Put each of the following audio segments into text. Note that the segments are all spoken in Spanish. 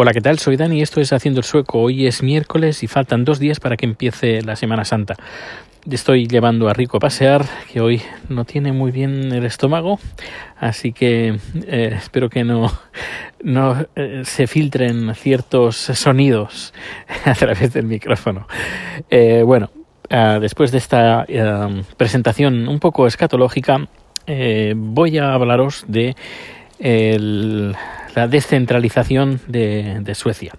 Hola, ¿qué tal? Soy Dani, esto es Haciendo el Sueco. Hoy es miércoles y faltan dos días para que empiece la Semana Santa. Estoy llevando a Rico a pasear, que hoy no tiene muy bien el estómago, así que eh, espero que no, no eh, se filtren ciertos sonidos a través del micrófono. Eh, bueno, ah, después de esta presentación un poco escatológica, voy a hablaros de el la descentralización de, de Suecia.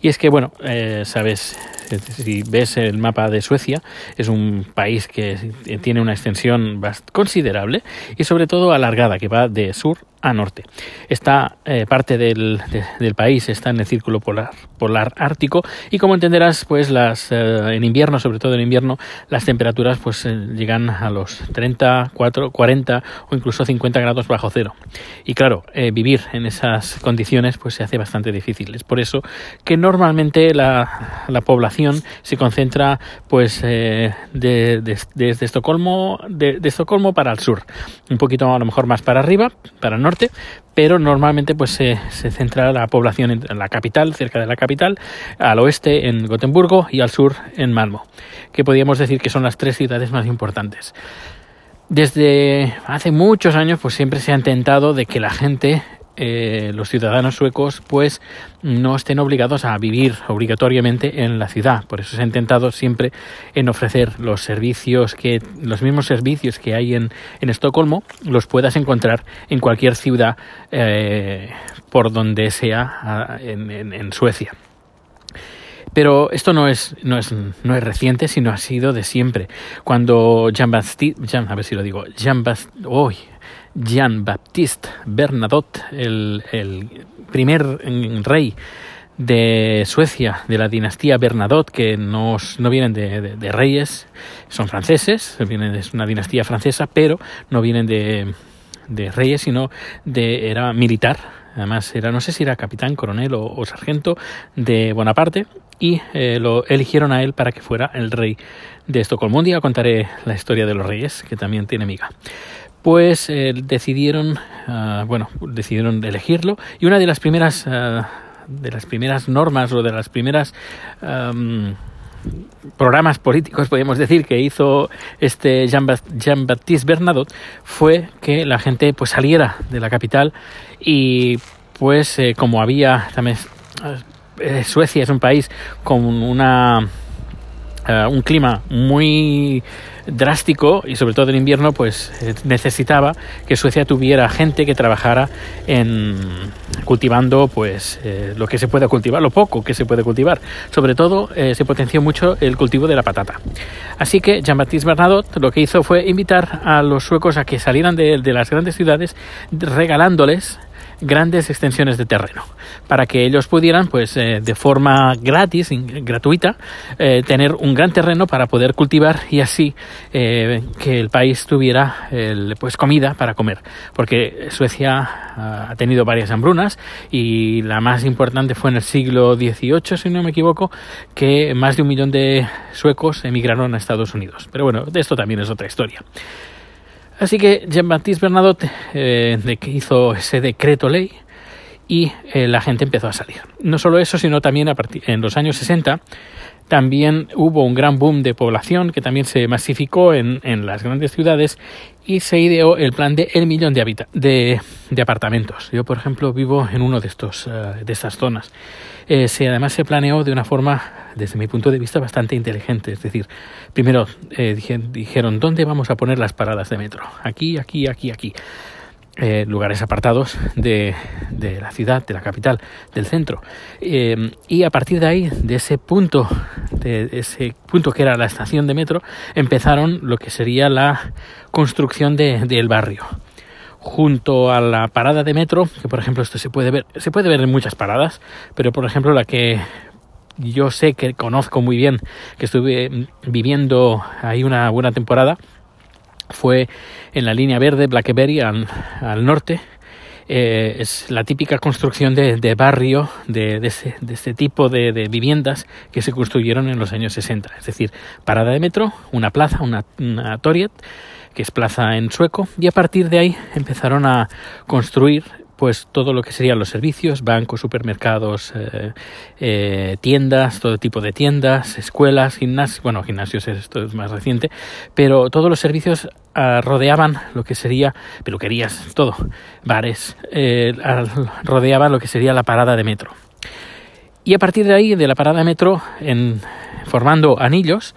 Y es que, bueno, eh, sabes, si ves el mapa de Suecia, es un país que tiene una extensión considerable y sobre todo alargada, que va de sur a norte. Esta eh, parte del, del, país está en el círculo polar, polar ártico y como entenderás, pues las eh, en invierno, sobre todo en invierno, las temperaturas pues eh, llegan a los 30, 4, 40 o incluso 50 grados bajo cero. Y claro, vivir en esas condiciones pues se hace bastante difícil. Es por eso que normalmente la, la población se concentra pues de, desde Estocolmo de, Estocolmo para el sur, un poquito a lo mejor más para arriba, para el norte pero normalmente pues se, centra la población en, la capital, cerca de la capital, al oeste en Gotemburgo y al sur en Malmo, que podríamos decir que son las tres ciudades más importantes. Desde hace muchos años pues siempre se ha intentado de que la gente eh, los ciudadanos suecos pues no estén obligados a vivir obligatoriamente en la ciudad. Por eso se ha intentado siempre en ofrecer los servicios que los mismos servicios que hay en, en Estocolmo los puedas encontrar en cualquier ciudad eh, por donde sea en, Suecia. Pero esto no es, no es, no es reciente, sino ha sido de siempre. Cuando Jean Baptiste, a ver si lo digo, Jean Baptiste, Jean-Baptiste Bernadotte, el, primer rey de Suecia, de la dinastía Bernadotte, que no, no vienen de, reyes, son franceses, vienen de una dinastía francesa, pero no vienen de, reyes, sino de era militar. Además, era, no sé si era capitán, coronel o, sargento de Bonaparte, y eh, lo eligieron a él para que fuera el rey de Estocolmo. Un día contaré la historia de los reyes, que también tiene miga pues eh, decidieron, uh, bueno, decidieron elegirlo. Y una de las primeras, uh, de las primeras normas o de las primeras um, programas políticos, podemos decir, que hizo este Jean-Baptiste Bernadotte fue que la gente pues saliera de la capital y pues eh, como había también eh, Suecia es un país con una uh, un clima muy drástico y sobre todo en invierno pues eh, necesitaba que Suecia tuviera gente que trabajara en cultivando pues eh, lo que se puede cultivar lo poco que se puede cultivar. Sobre todo eh, se potenció mucho el cultivo de la patata. Así que Jean-Baptiste Bernadotte lo que hizo fue invitar a los suecos a que salieran de, de las grandes ciudades regalándoles grandes extensiones de terreno para que ellos pudieran pues eh, de forma gratis gratuita eh, tener un gran terreno para poder cultivar y así eh, que el país tuviera pues comida para comer. Porque Suecia ah, ha tenido varias hambrunas y la más importante fue en el siglo XVIII si no me equivoco que más de un millón de suecos emigraron a Estados Unidos. Pero bueno de esto también es otra historia Así que Jean-Baptiste Bernadotte eh, hizo ese decreto ley y eh, la gente empezó a salir. No solo eso, sino también a partir, en los años 60 también hubo un gran boom de población que también se masificó en, en las grandes ciudades y se ideó el plan de el millón de, de, de, apartamentos. Yo, por ejemplo, vivo en uno de, estos, uh, de estas zonas. Eh, se, además se planeó de una forma, desde mi punto de vista, bastante inteligente. Es decir, primero eh, dijeron, ¿dónde vamos a poner las paradas de metro? Aquí, aquí, aquí, aquí. Eh, lugares apartados de, de, la ciudad, de la capital, del centro. Eh, y a partir de ahí, de ese punto, de ese punto que era la estación de metro, empezaron lo que sería la construcción del de, barrio junto a la parada de metro, que por ejemplo esto se puede ver, se puede ver en muchas paradas, pero por ejemplo la que yo sé que conozco muy bien, que estuve viviendo ahí una buena temporada, fue en la línea verde Blackberry al, norte. Eh, es la típica construcción de, de barrio de, de, ese, de, este tipo de, de, viviendas que se construyeron en los años 60. Es decir, parada de metro, una plaza, una, una toriet, que es plaza en sueco, y a partir de ahí empezaron a construir pues todo lo que serían los servicios, bancos, supermercados, eh, eh, tiendas, todo tipo de tiendas, escuelas, gimnasios, bueno, gimnasios esto es más reciente, pero todos los servicios ah, rodeaban lo que sería peluquerías, todo, bares, eh, rodeaban lo que sería la parada de metro. Y a partir de ahí, de la parada de metro, en, formando anillos,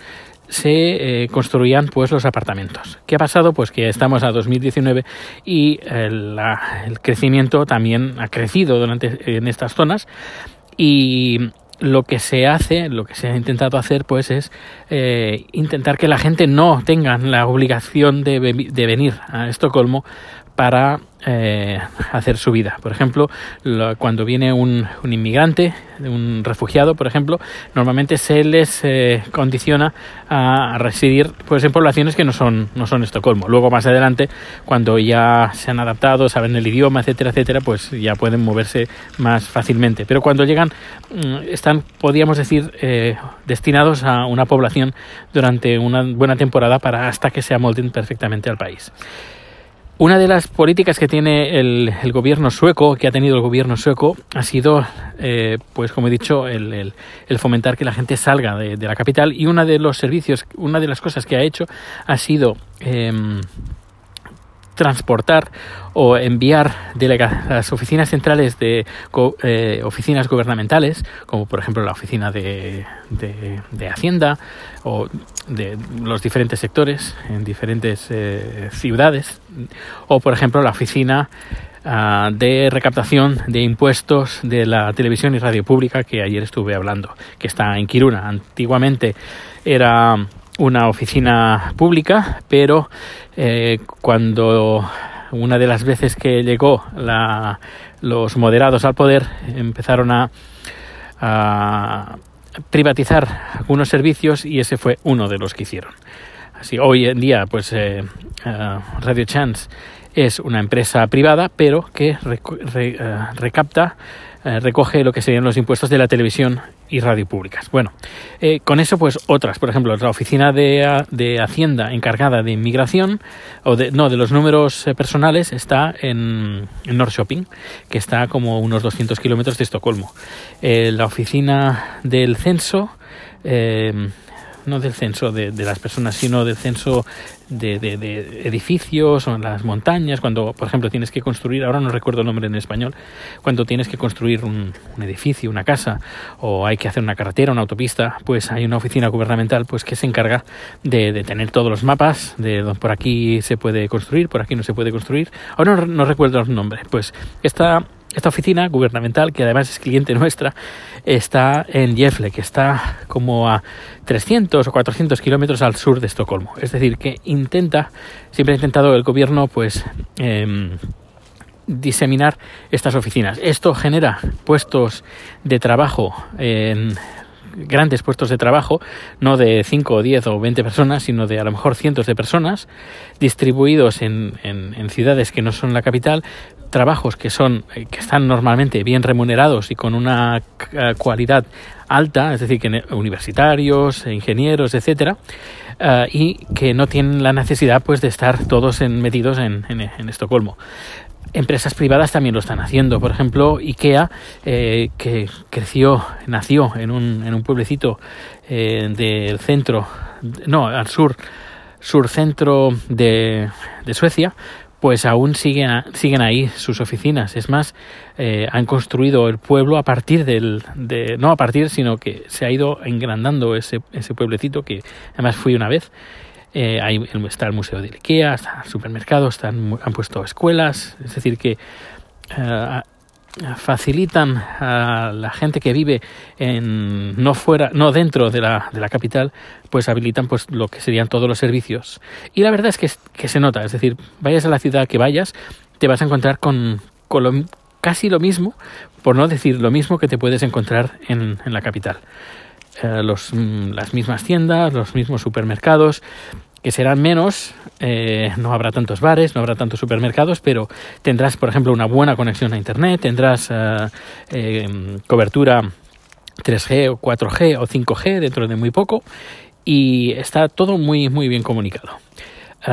se eh, construían pues los apartamentos. ¿Qué ha pasado? Pues que estamos a 2019 y el, el crecimiento también ha crecido durante en estas zonas y lo que se hace, lo que se ha intentado hacer, pues es eh, intentar que la gente no tenga la obligación de, de venir a Estocolmo para eh, hacer su vida. Por ejemplo, cuando viene un, un, inmigrante, un refugiado, por ejemplo, normalmente se les eh, condiciona a, residir pues en poblaciones que no son, no son Estocolmo. Luego más adelante, cuando ya se han adaptado, saben el idioma, etcétera, etcétera, pues ya pueden moverse más fácilmente. Pero cuando llegan, mm, están, podríamos decir, eh, destinados a una población durante una buena temporada para hasta que se amolden perfectamente al país. Una de las políticas que tiene el, gobierno sueco, que ha tenido el gobierno sueco, ha sido, eh, pues como he dicho, el, fomentar que la gente salga de, la capital. Y uno de los servicios, una de las cosas que ha hecho ha sido em, transportar o enviar a las oficinas centrales de eh, oficinas gubernamentales, como por ejemplo la oficina de, Hacienda o de los diferentes sectores en diferentes eh, ciudades, o por ejemplo la oficina ah, de recaptación de impuestos de la televisión y radio pública que ayer estuve hablando, que está en Kiruna. Antiguamente era una oficina pública, pero eh, cuando una de las veces que llegó la, los moderados al poder empezaron a, privatizar algunos servicios y ese fue uno de los que hicieron. Así hoy en día, pues eh, eh, Radio Chance es una empresa privada, pero que recapta eh, recoge lo que serían los impuestos de la televisión y radio públicas. Bueno, eh, con eso pues otras, por ejemplo, la oficina de, de, Hacienda encargada de inmigración, o de, no, de los números eh, personales, está en, en North Shopping, que está como unos 200 kilómetros de Estocolmo. la oficina del censo no del censo de, las personas, sino del censo de, edificios o en las montañas, cuando, por ejemplo, tienes que construir, ahora no recuerdo el nombre en español, cuando tienes que construir un, edificio, una casa, o hay que hacer una carretera, una autopista, pues hay una oficina gubernamental pues que se encarga de, tener todos los mapas, de por aquí se puede construir, por aquí no se puede construir, ahora no recuerdo el nombre, pues esta esta oficina gubernamental, que además es cliente nuestra, está en Gefle, que está como a 300 o 400 kilómetros al sur de Estocolmo. Es decir, que intenta, siempre ha intentado el gobierno, pues, em, diseminar estas oficinas. Esto genera puestos de trabajo en grandes puestos de trabajo, no de 5 o 10 o 20 personas, sino de a lo mejor cientos de personas, distribuidos en, en, ciudades que no son la capital, trabajos que son eh, que están normalmente bien remunerados y con una cualidad alta, es decir, que universitarios, ingenieros, etcétera, eh, y que no tienen la necesidad pues de estar todos en, metidos en, en Estocolmo empresas privadas también lo están haciendo. Por ejemplo, IKEA, eh, que creció, nació en un, en un pueblecito eh, del centro, no, al sur, sur centro de, de Suecia, pues aún siguen, siguen ahí sus oficinas. Es más, eh, han construido el pueblo a partir del, de, no a partir, sino que se ha ido engrandando ese, ese pueblecito que además fui una vez eh, está el Museo de Ikea, está el supermercado, están, han puesto escuelas, es decir, que eh, facilitan a la gente que vive en, no fuera, no dentro de la, de la capital, pues habilitan pues lo que serían todos los servicios. Y la verdad es que, que se nota, es decir, vayas a la ciudad que vayas, te vas a encontrar con, con casi lo mismo, por no decir lo mismo que te puedes encontrar en, en la capital. Eh, los, mm, las mismas tiendas, los mismos supermercados, que serán menos, eh, no habrá tantos bares, no habrá tantos supermercados, pero tendrás, por ejemplo, una buena conexión a Internet, tendrás eh, cobertura 3G o 4G o 5G dentro de muy poco y está todo muy, muy bien comunicado.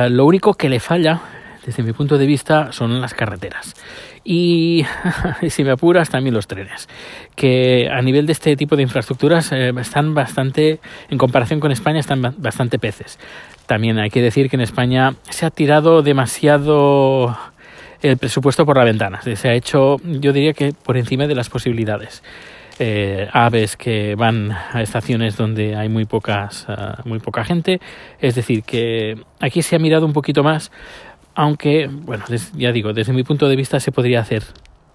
lo único que le falla desde mi punto de vista, son las carreteras. Y, si me apuras, también los trenes, que a nivel de este tipo de infraestructuras eh, están bastante, en comparación con España, están bastante peces. También hay que decir que en España se ha tirado demasiado el presupuesto por la ventana. Se ha hecho, yo diría que por encima de las posibilidades. Eh, aves que van a estaciones donde hay muy pocas ah, muy poca gente es decir que aquí se ha mirado un poquito más aunque bueno ya digo desde mi punto de vista se podría hacer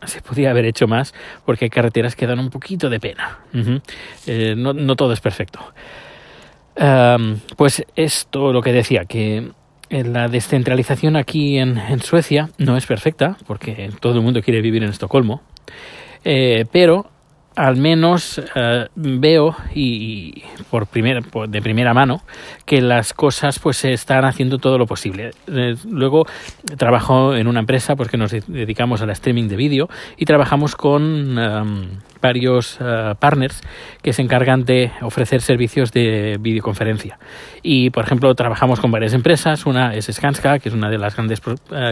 se podría haber hecho más porque hay carreteras que dan un poquito de pena. Eh, no, no, todo es perfecto. Pues esto lo que decía que la descentralización aquí en, en, Suecia no es perfecta porque todo el mundo quiere vivir en Estocolmo. Eh, pero al menos eh, veo y, por primera de primera mano que las cosas pues se están haciendo todo lo posible. Eh, luego trabajo en una empresa porque nos dedicamos al streaming de vídeo y trabajamos con em, varios eh, partners que se encargan de ofrecer servicios de videoconferencia. Y por ejemplo trabajamos con varias empresas. Una es Skanska que es una de las grandes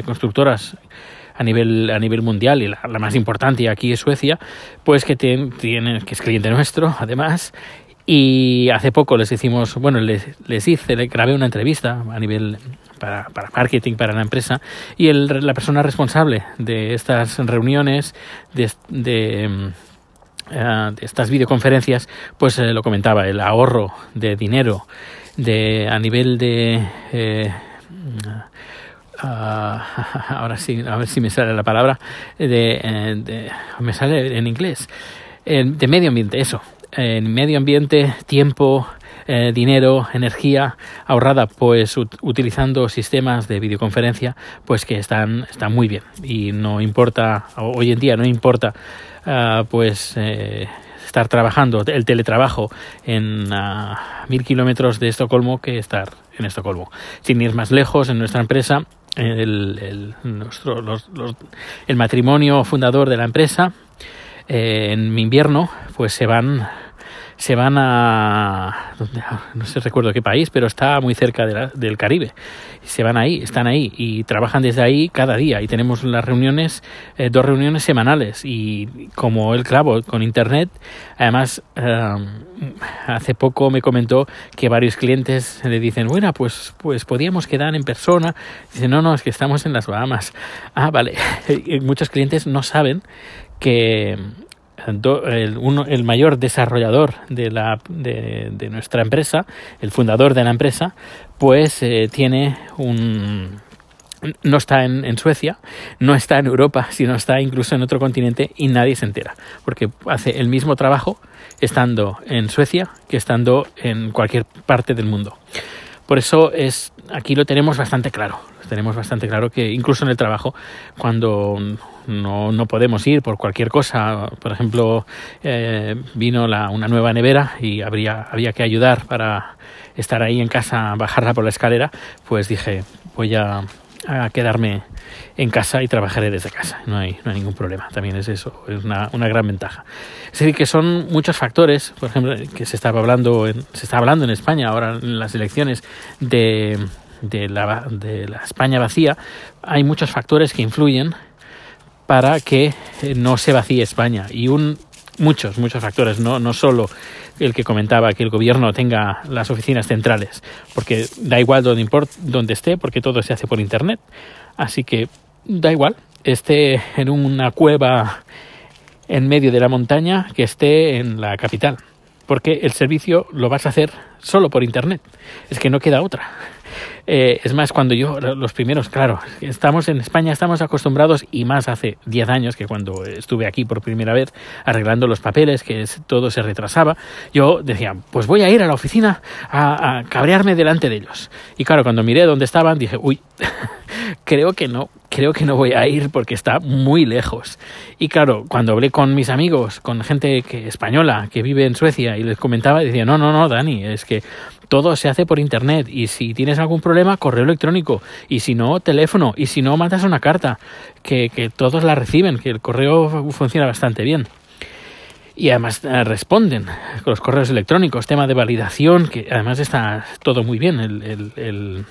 constructoras a nivel, a nivel mundial y la, más importante aquí es Suecia, pues que tiene, que es cliente nuestro, además, y hace poco les hicimos, bueno, les, les hice, le grabé una entrevista a nivel para, para marketing para la empresa y el, la persona responsable de estas reuniones, de, de, eh, de estas videoconferencias, pues eh, lo comentaba, el ahorro de dinero de, a nivel de... Eh, Ah, ahora sí, a ver si me sale la palabra, de, eh, me sale en inglés, de medio ambiente, eso, en medio ambiente, tiempo, eh, dinero, energía ahorrada, pues utilizando sistemas de videoconferencia, pues que están, están muy bien. Y no importa, hoy en día no importa, ah, pues eh, estar trabajando, el teletrabajo en ah, mil kilómetros de Estocolmo que estar en Estocolmo. Sin ir más lejos, en nuestra empresa el, el, nuestro, los, el matrimonio fundador de la empresa, eh, en invierno, pues se van se van a no sé recuerdo qué país pero está muy cerca de del Caribe. Se van ahí están ahí y trabajan desde ahí cada día. Y tenemos las reuniones eh, dos reuniones semanales. Y como el clavo con internet además em, hace poco me comentó que varios clientes le dicen bueno pues pues podíamos quedar en persona dice no no es que estamos en las Bahamas ah vale. Muchos clientes no saben que el, uno, el mayor desarrollador de, la, de, nuestra empresa, el fundador de la empresa, pues eh, tiene un... No está en, en, Suecia, no está en Europa, sino está incluso en otro continente y nadie se entera, porque hace el mismo trabajo estando en Suecia que estando en cualquier parte del mundo. Por eso es aquí lo tenemos bastante claro. Tenemos bastante claro que incluso en el trabajo, cuando no, no podemos ir por cualquier cosa, por ejemplo, eh, vino una nueva nevera y habría, había que ayudar para estar ahí en casa, bajarla por la escalera, pues dije, voy a, a quedarme en casa y trabajaré desde casa. No hay, no hay ningún problema. También es eso, es una, una, gran ventaja. Es decir, que son muchos factores, por ejemplo, que se estaba hablando en, se está hablando en España ahora en las elecciones de, de, la, de la España vacía. Hay muchos factores que influyen para que no se vacíe España. Y un, muchos, muchos factores, no, no solo el que comentaba que el gobierno tenga las oficinas centrales, porque da igual donde, donde esté, porque todo se hace por Internet. Así que da igual, esté en una cueva en medio de la montaña que esté en la capital, porque el servicio lo vas a hacer solo por Internet. Es que no queda otra. Eh, es más, cuando yo, los primeros, claro, estamos en España, estamos acostumbrados y más hace 10 años que cuando estuve aquí por primera vez arreglando los papeles, que todo se retrasaba, yo decía, pues voy a ir a la oficina a, a cabrearme delante de ellos. Y claro, cuando miré dónde estaban, dije, uy, creo que no, creo que no voy a ir porque está muy lejos. Y claro, cuando hablé con mis amigos, con gente que, española que vive en Suecia y les comentaba, decía, no, no, no, Dani, es que todo se hace por internet y si tienes algún problema, correo electrónico y si no, teléfono y si no, mandas una carta, que, que todos la reciben, que el correo funciona bastante bien. Y además eh, responden con los correos electrónicos, tema de validación, que además está todo muy bien. El, el, el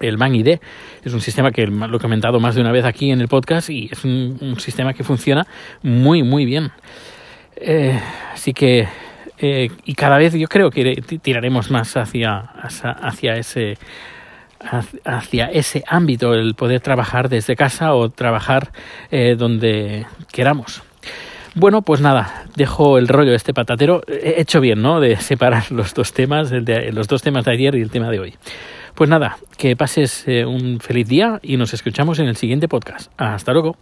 el Man ID es un sistema que lo he comentado más de una vez aquí en el podcast y es un, sistema que funciona muy, muy bien. Eh, así que, eh, y cada vez yo creo que tiraremos más hacia, hacia ese hacia ese ámbito, el poder trabajar desde casa o trabajar eh, donde queramos. Bueno, pues nada, dejo el rollo de este patatero. He hecho bien, ¿no? De separar los dos temas, los dos temas de ayer y el tema de hoy. Pues nada, que pases eh, un feliz día y nos escuchamos en el siguiente podcast. Hasta luego.